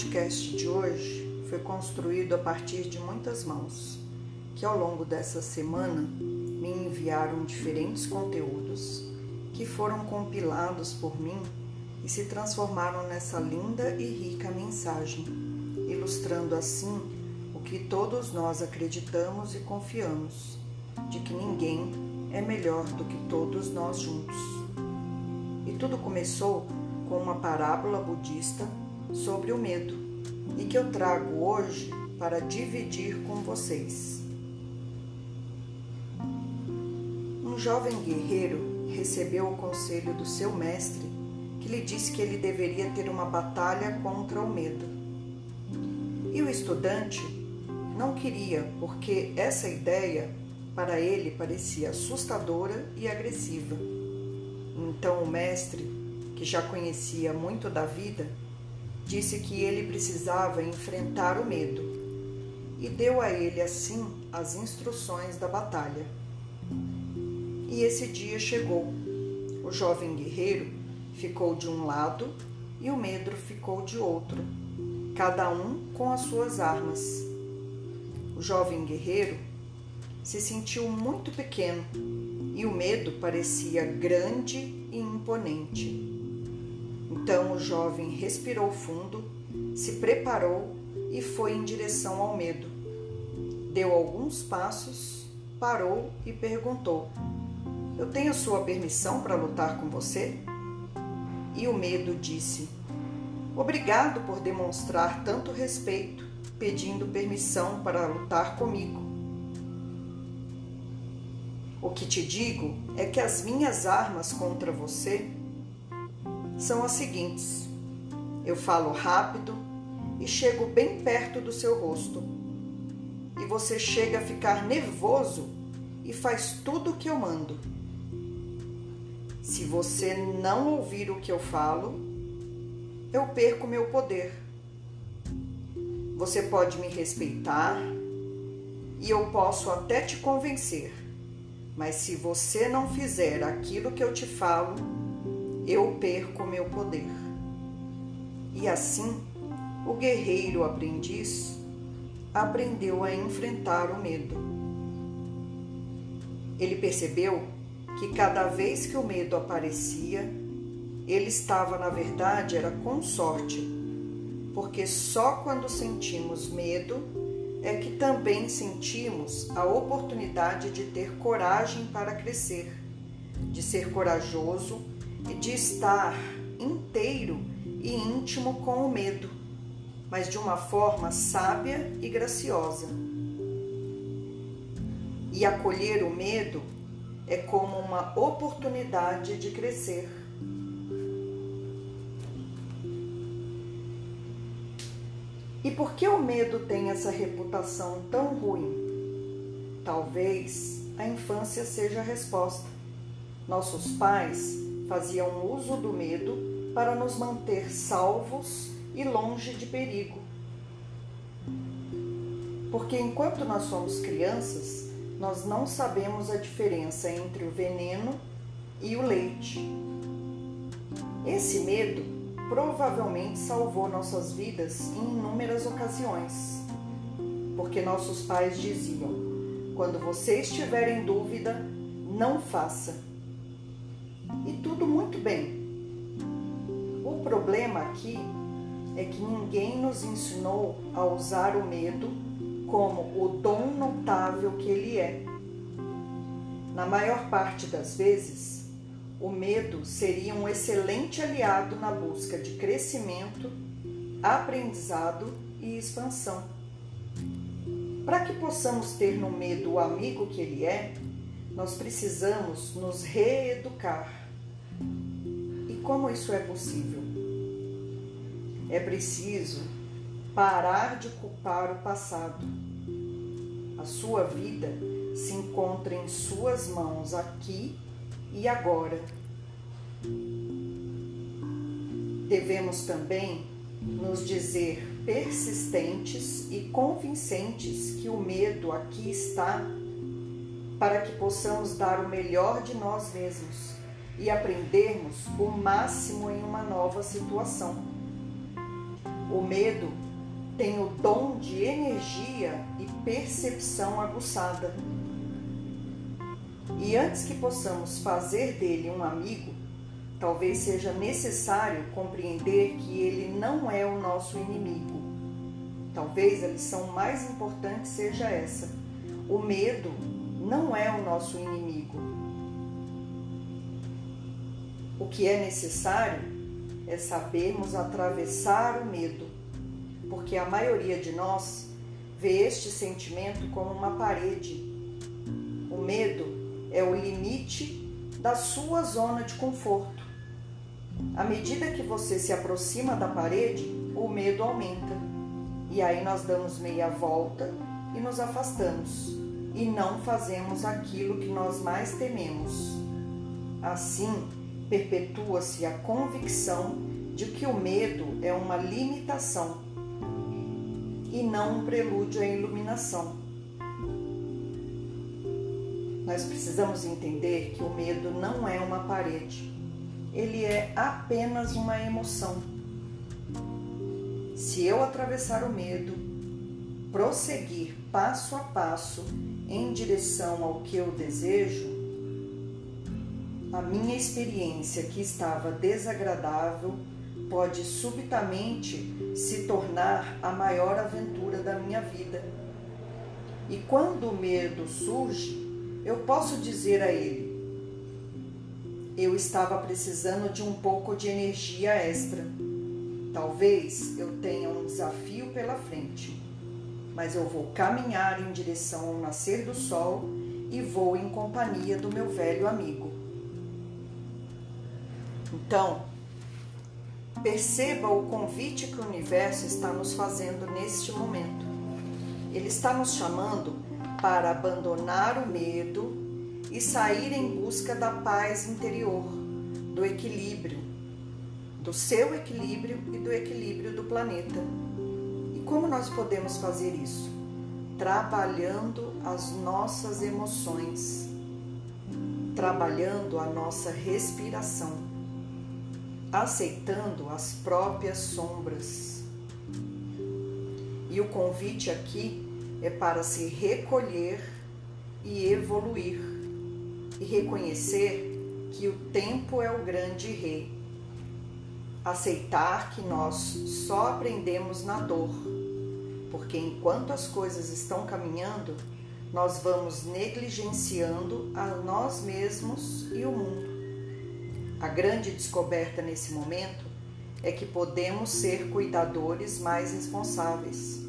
podcast de hoje foi construído a partir de muitas mãos que, ao longo dessa semana, me enviaram diferentes conteúdos que foram compilados por mim e se transformaram nessa linda e rica mensagem, ilustrando assim o que todos nós acreditamos e confiamos, de que ninguém é melhor do que todos nós juntos. E tudo começou com uma parábola budista sobre o medo e que eu trago hoje para dividir com vocês. Um jovem guerreiro recebeu o conselho do seu mestre, que lhe disse que ele deveria ter uma batalha contra o medo. E o estudante não queria, porque essa ideia para ele parecia assustadora e agressiva. Então o mestre que já conhecia muito da vida, disse que ele precisava enfrentar o medo e deu a ele assim as instruções da batalha. E esse dia chegou. O jovem guerreiro ficou de um lado e o medo ficou de outro, cada um com as suas armas. O jovem guerreiro se sentiu muito pequeno e o medo parecia grande e imponente. Então o jovem respirou fundo, se preparou e foi em direção ao medo. Deu alguns passos, parou e perguntou: Eu tenho sua permissão para lutar com você? E o medo disse: Obrigado por demonstrar tanto respeito, pedindo permissão para lutar comigo. O que te digo é que as minhas armas contra você são as seguintes: eu falo rápido e chego bem perto do seu rosto, e você chega a ficar nervoso e faz tudo o que eu mando. Se você não ouvir o que eu falo, eu perco meu poder. Você pode me respeitar e eu posso até te convencer, mas se você não fizer aquilo que eu te falo, eu perco meu poder. E assim, o guerreiro aprendiz aprendeu a enfrentar o medo. Ele percebeu que cada vez que o medo aparecia, ele estava, na verdade, era com sorte, porque só quando sentimos medo é que também sentimos a oportunidade de ter coragem para crescer, de ser corajoso de estar inteiro e íntimo com o medo, mas de uma forma sábia e graciosa. E acolher o medo é como uma oportunidade de crescer. E por que o medo tem essa reputação tão ruim? Talvez a infância seja a resposta. Nossos pais faziam uso do medo para nos manter salvos e longe de perigo. Porque enquanto nós somos crianças, nós não sabemos a diferença entre o veneno e o leite. Esse medo provavelmente salvou nossas vidas em inúmeras ocasiões, porque nossos pais diziam: quando você estiver em dúvida, não faça e tudo muito bem. O problema aqui é que ninguém nos ensinou a usar o medo como o dom notável que ele é. Na maior parte das vezes, o medo seria um excelente aliado na busca de crescimento, aprendizado e expansão. Para que possamos ter no medo o amigo que ele é, nós precisamos nos reeducar como isso é possível? É preciso parar de culpar o passado. A sua vida se encontra em suas mãos aqui e agora. Devemos também nos dizer persistentes e convincentes que o medo aqui está para que possamos dar o melhor de nós mesmos e aprendermos o máximo em uma nova situação. O medo tem o dom de energia e percepção aguçada. E antes que possamos fazer dele um amigo, talvez seja necessário compreender que ele não é o nosso inimigo. Talvez a lição mais importante seja essa: o medo não é o nosso inimigo. O que é necessário é sabermos atravessar o medo, porque a maioria de nós vê este sentimento como uma parede. O medo é o limite da sua zona de conforto. À medida que você se aproxima da parede, o medo aumenta. E aí nós damos meia volta e nos afastamos e não fazemos aquilo que nós mais tememos. Assim, perpetua-se a convicção de que o medo é uma limitação e não um prelúdio à iluminação. Nós precisamos entender que o medo não é uma parede, ele é apenas uma emoção. Se eu atravessar o medo, prosseguir passo a passo em direção ao que eu desejo, a minha experiência que estava desagradável pode subitamente se tornar a maior aventura da minha vida. E quando o medo surge, eu posso dizer a ele: eu estava precisando de um pouco de energia extra. Talvez eu tenha um desafio pela frente mas eu vou caminhar em direção ao nascer do sol e vou em companhia do meu velho amigo. Então, perceba o convite que o universo está nos fazendo neste momento. Ele está nos chamando para abandonar o medo e sair em busca da paz interior, do equilíbrio, do seu equilíbrio e do equilíbrio do planeta. Como nós podemos fazer isso? Trabalhando as nossas emoções, trabalhando a nossa respiração, aceitando as próprias sombras. E o convite aqui é para se recolher e evoluir e reconhecer que o tempo é o grande rei. Aceitar que nós só aprendemos na dor porque enquanto as coisas estão caminhando, nós vamos negligenciando a nós mesmos e o mundo. A grande descoberta nesse momento é que podemos ser cuidadores mais responsáveis.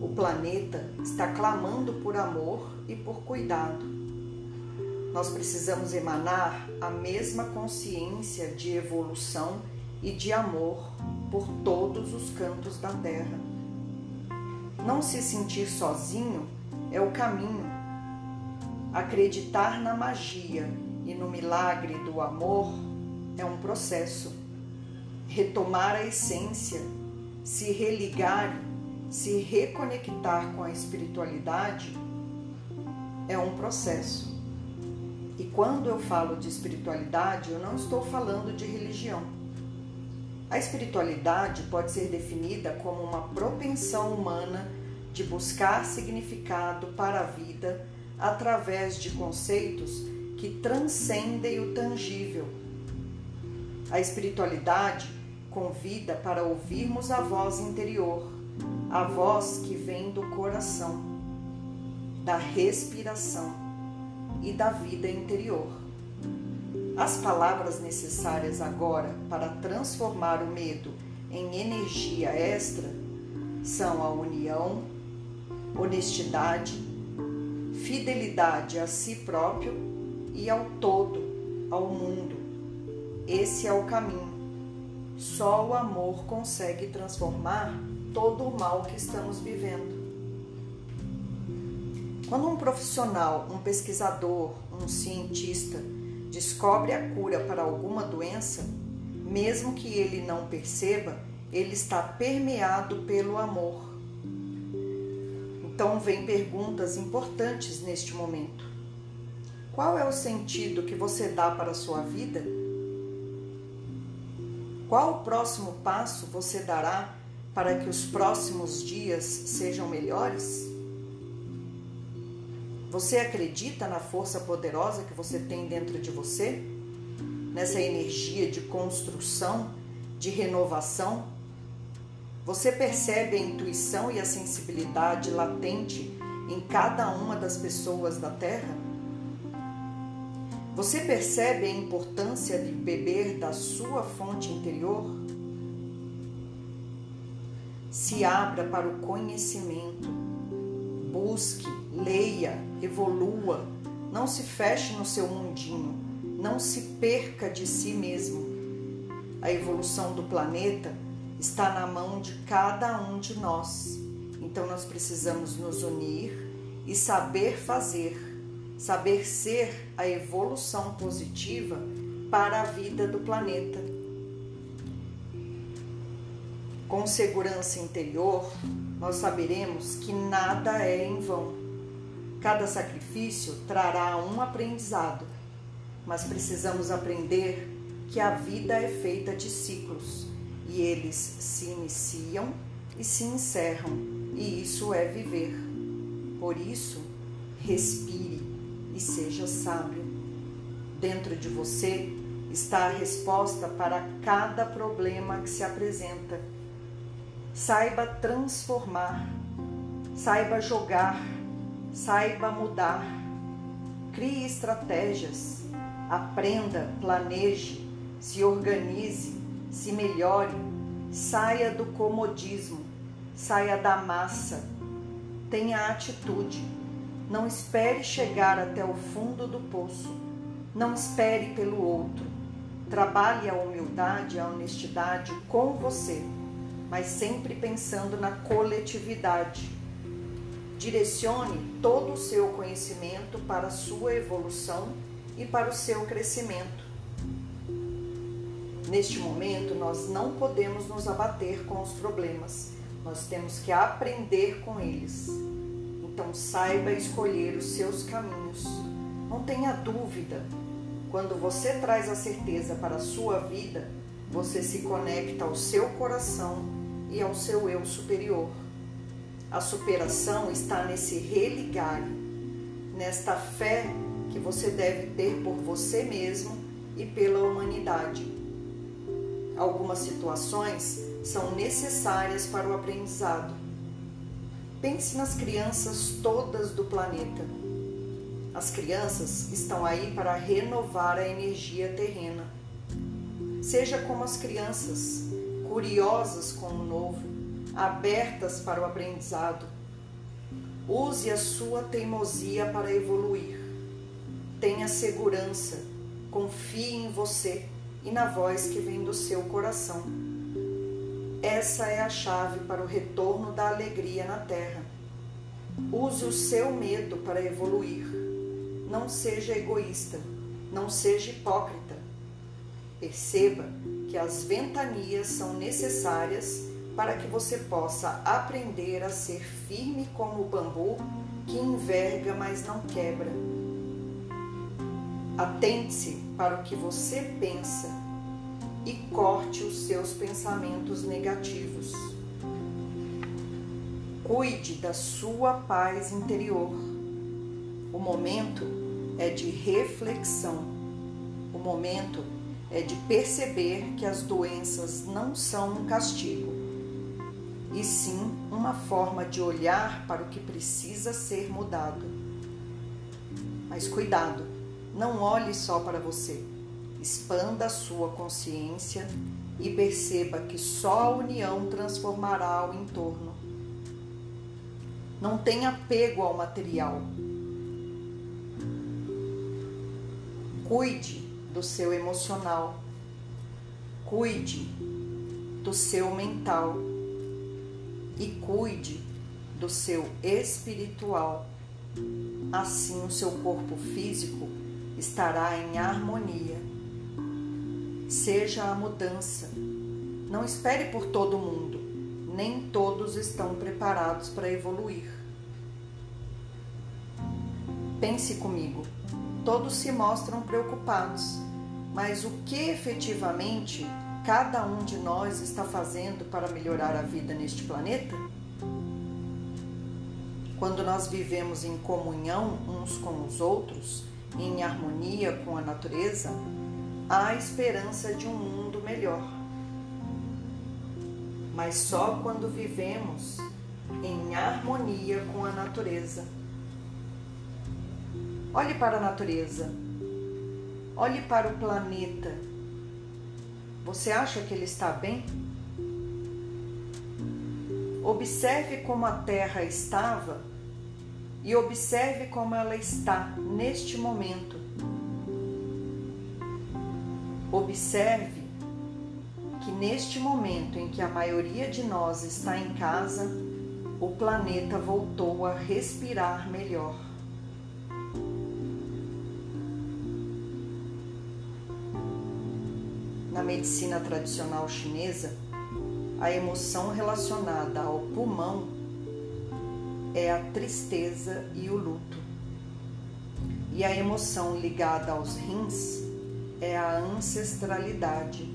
O planeta está clamando por amor e por cuidado. Nós precisamos emanar a mesma consciência de evolução e de amor por todos os cantos da Terra. Não se sentir sozinho é o caminho. Acreditar na magia e no milagre do amor é um processo. Retomar a essência, se religar, se reconectar com a espiritualidade é um processo. E quando eu falo de espiritualidade, eu não estou falando de religião. A espiritualidade pode ser definida como uma propensão humana de buscar significado para a vida através de conceitos que transcendem o tangível. A espiritualidade convida para ouvirmos a voz interior, a voz que vem do coração, da respiração e da vida interior. As palavras necessárias agora para transformar o medo em energia extra são a união, honestidade, fidelidade a si próprio e ao todo, ao mundo. Esse é o caminho. Só o amor consegue transformar todo o mal que estamos vivendo. Quando um profissional, um pesquisador, um cientista descobre a cura para alguma doença, mesmo que ele não perceba, ele está permeado pelo amor. Então, vem perguntas importantes neste momento. Qual é o sentido que você dá para a sua vida? Qual o próximo passo você dará para que os próximos dias sejam melhores? Você acredita na força poderosa que você tem dentro de você? Nessa energia de construção, de renovação? Você percebe a intuição e a sensibilidade latente em cada uma das pessoas da Terra? Você percebe a importância de beber da sua fonte interior? Se abra para o conhecimento. Busque, leia, evolua. Não se feche no seu mundinho. Não se perca de si mesmo. A evolução do planeta está na mão de cada um de nós. Então nós precisamos nos unir e saber fazer saber ser a evolução positiva para a vida do planeta. Com segurança interior, nós saberemos que nada é em vão. Cada sacrifício trará um aprendizado, mas precisamos aprender que a vida é feita de ciclos e eles se iniciam e se encerram, e isso é viver. Por isso, respire e seja sábio. Dentro de você está a resposta para cada problema que se apresenta. Saiba transformar, saiba jogar, saiba mudar. Crie estratégias, aprenda, planeje, se organize, se melhore, saia do comodismo, saia da massa, tenha atitude não espere chegar até o fundo do poço. Não espere pelo outro. Trabalhe a humildade a honestidade com você, mas sempre pensando na coletividade. Direcione todo o seu conhecimento para a sua evolução e para o seu crescimento. Neste momento, nós não podemos nos abater com os problemas, nós temos que aprender com eles. Então saiba escolher os seus caminhos. Não tenha dúvida. Quando você traz a certeza para a sua vida, você se conecta ao seu coração e ao seu eu superior. A superação está nesse religar, nesta fé que você deve ter por você mesmo e pela humanidade. Algumas situações são necessárias para o aprendizado Pense nas crianças todas do planeta. As crianças estão aí para renovar a energia terrena. Seja como as crianças, curiosas com o novo, abertas para o aprendizado. Use a sua teimosia para evoluir. Tenha segurança, confie em você e na voz que vem do seu coração. Essa é a chave para o retorno da alegria na Terra. Use o seu medo para evoluir. Não seja egoísta, não seja hipócrita. Perceba que as ventanias são necessárias para que você possa aprender a ser firme como o bambu que enverga, mas não quebra. Atente-se para o que você pensa e corte os seus pensamentos negativos. Cuide da sua paz interior. O momento é de reflexão. O momento é de perceber que as doenças não são um castigo, e sim uma forma de olhar para o que precisa ser mudado. Mas cuidado, não olhe só para você Expanda a sua consciência e perceba que só a união transformará o entorno. Não tenha apego ao material. Cuide do seu emocional. Cuide do seu mental. E cuide do seu espiritual. Assim, o seu corpo físico estará em harmonia Seja a mudança. Não espere por todo mundo. Nem todos estão preparados para evoluir. Pense comigo. Todos se mostram preocupados, mas o que efetivamente cada um de nós está fazendo para melhorar a vida neste planeta? Quando nós vivemos em comunhão uns com os outros, em harmonia com a natureza, há esperança de um mundo melhor. Mas só quando vivemos em harmonia com a natureza. Olhe para a natureza. Olhe para o planeta. Você acha que ele está bem? Observe como a Terra estava e observe como ela está neste momento. Observe que neste momento em que a maioria de nós está em casa, o planeta voltou a respirar melhor. Medicina tradicional chinesa, a emoção relacionada ao pulmão é a tristeza e o luto. E a emoção ligada aos rins é a ancestralidade.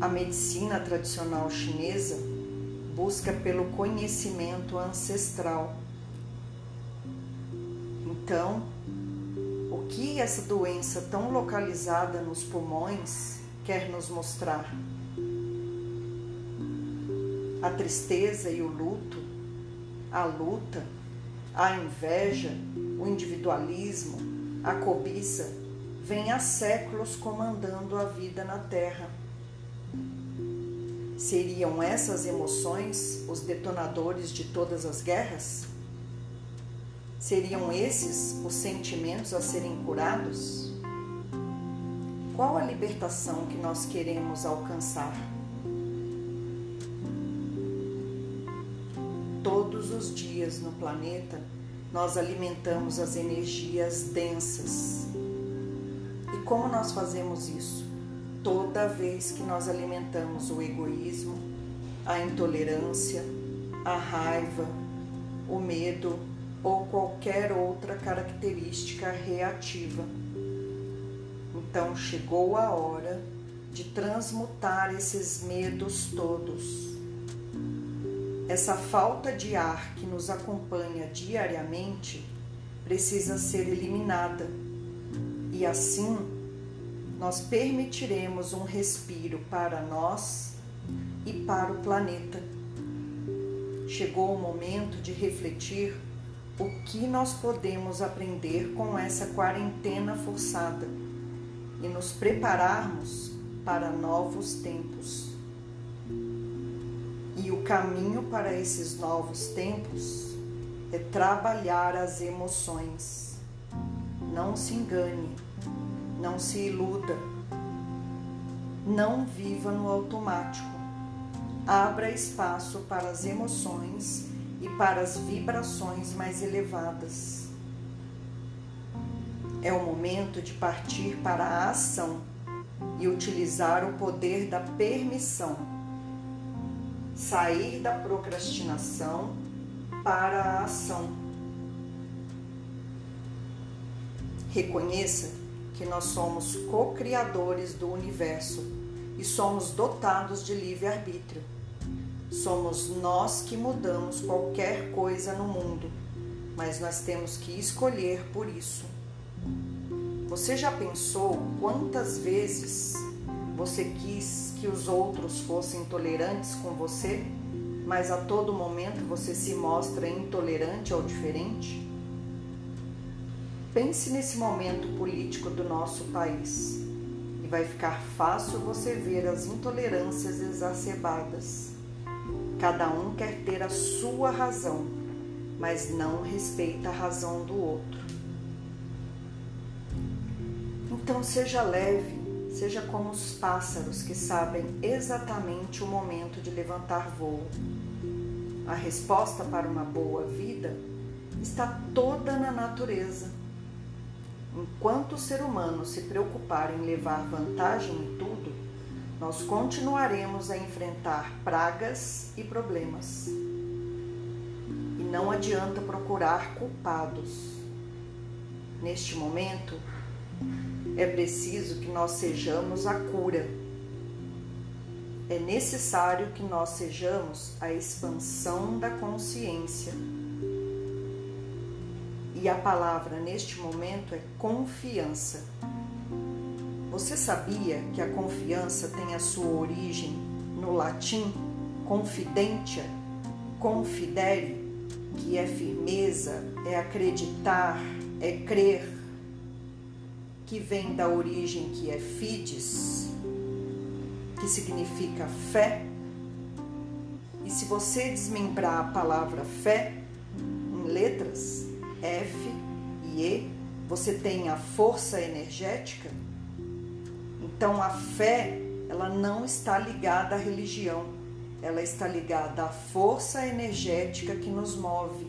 A medicina tradicional chinesa busca pelo conhecimento ancestral. Então, que essa doença tão localizada nos pulmões quer nos mostrar? A tristeza e o luto, a luta, a inveja, o individualismo, a cobiça vem há séculos comandando a vida na Terra. Seriam essas emoções os detonadores de todas as guerras? Seriam esses os sentimentos a serem curados? Qual a libertação que nós queremos alcançar? Todos os dias no planeta, nós alimentamos as energias densas. E como nós fazemos isso? Toda vez que nós alimentamos o egoísmo, a intolerância, a raiva, o medo ou qualquer outra característica reativa. Então chegou a hora de transmutar esses medos todos. Essa falta de ar que nos acompanha diariamente precisa ser eliminada e assim nós permitiremos um respiro para nós e para o planeta. Chegou o momento de refletir o que nós podemos aprender com essa quarentena forçada e nos prepararmos para novos tempos. E o caminho para esses novos tempos é trabalhar as emoções. Não se engane, não se iluda, não viva no automático. Abra espaço para as emoções e para as vibrações mais elevadas. É o momento de partir para a ação e utilizar o poder da permissão. Sair da procrastinação para a ação. Reconheça que nós somos co-criadores do universo e somos dotados de livre-arbítrio. Somos nós que mudamos qualquer coisa no mundo, mas nós temos que escolher por isso. Você já pensou quantas vezes você quis que os outros fossem tolerantes com você, mas a todo momento você se mostra intolerante ou diferente? Pense nesse momento político do nosso país e vai ficar fácil você ver as intolerâncias exacerbadas. Cada um quer ter a sua razão, mas não respeita a razão do outro. Então seja leve, seja como os pássaros que sabem exatamente o momento de levantar voo. A resposta para uma boa vida está toda na natureza. Enquanto o ser humano se preocupar em levar vantagem em tudo, nós continuaremos a enfrentar pragas e problemas. E não adianta procurar culpados. Neste momento, É preciso que nós sejamos a cura. É necessário que nós sejamos a expansão da consciência. E a palavra neste momento é confiança. Você sabia que a confiança tem a sua origem no latim confidentia, confidere, que é firmeza, é acreditar, é crer, que vem da origem que é fides, que significa fé. E se você desmembrar a palavra fé em letras, F e E, você tem a força energética. Então a fé, ela não está ligada à religião, ela está ligada à força energética que nos move.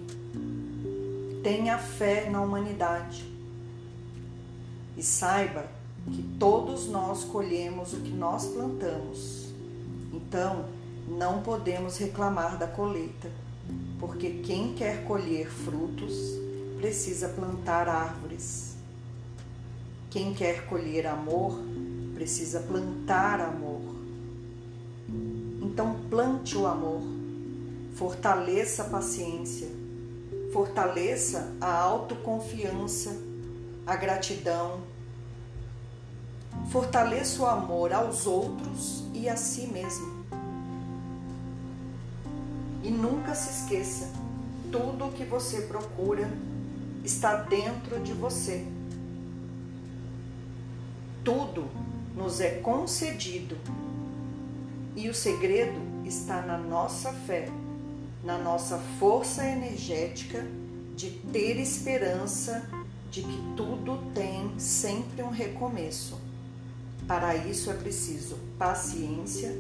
Tenha fé na humanidade. E saiba que todos nós colhemos o que nós plantamos. Então, não podemos reclamar da colheita, porque quem quer colher frutos precisa plantar árvores. Quem quer colher amor precisa plantar amor. Então, plante o amor, fortaleça a paciência, fortaleça a autoconfiança, a gratidão, fortaleça o amor aos outros e a si mesmo. E nunca se esqueça: tudo o que você procura está dentro de você. Tudo nos é concedido e o segredo está na nossa fé, na nossa força energética de ter esperança de que tudo tem sempre um recomeço. Para isso é preciso paciência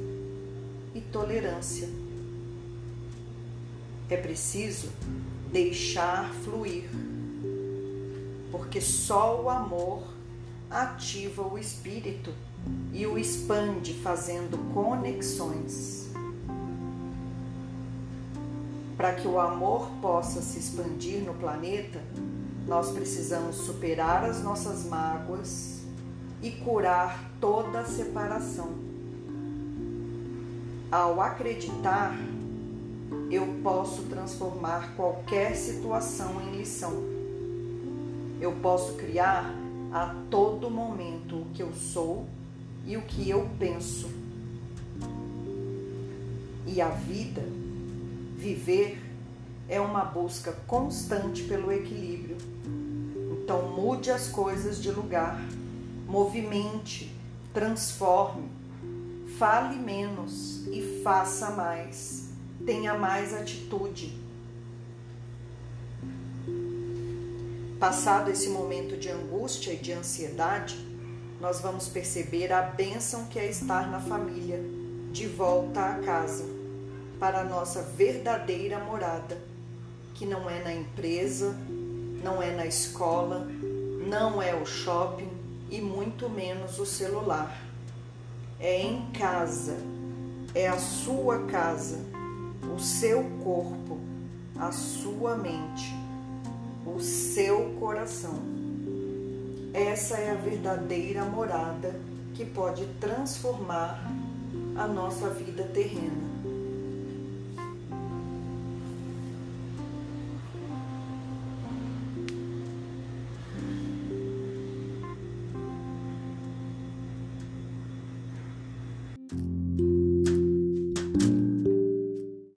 e tolerância. É preciso deixar fluir, porque só o amor ativa o espírito e o expande fazendo conexões. Para que o amor possa se expandir no planeta, nós precisamos superar as nossas mágoas e curar toda a separação. Ao acreditar, eu posso transformar qualquer situação em lição. Eu posso criar a todo momento o que eu sou e o que eu penso. E a vida, viver, é uma busca constante pelo equilíbrio. Então mude as coisas de lugar, movimente, transforme, fale menos e faça mais, tenha mais atitude. Passado esse momento de angústia e de ansiedade, nós vamos perceber a bênção que é estar na família, de volta à casa, para a nossa verdadeira morada, que não é na empresa, não é na escola, não é o shopping e muito menos o celular. É em casa, é a sua casa, o seu corpo, a sua mente, o seu coração. Essa é a verdadeira morada que pode transformar a nossa vida terrena.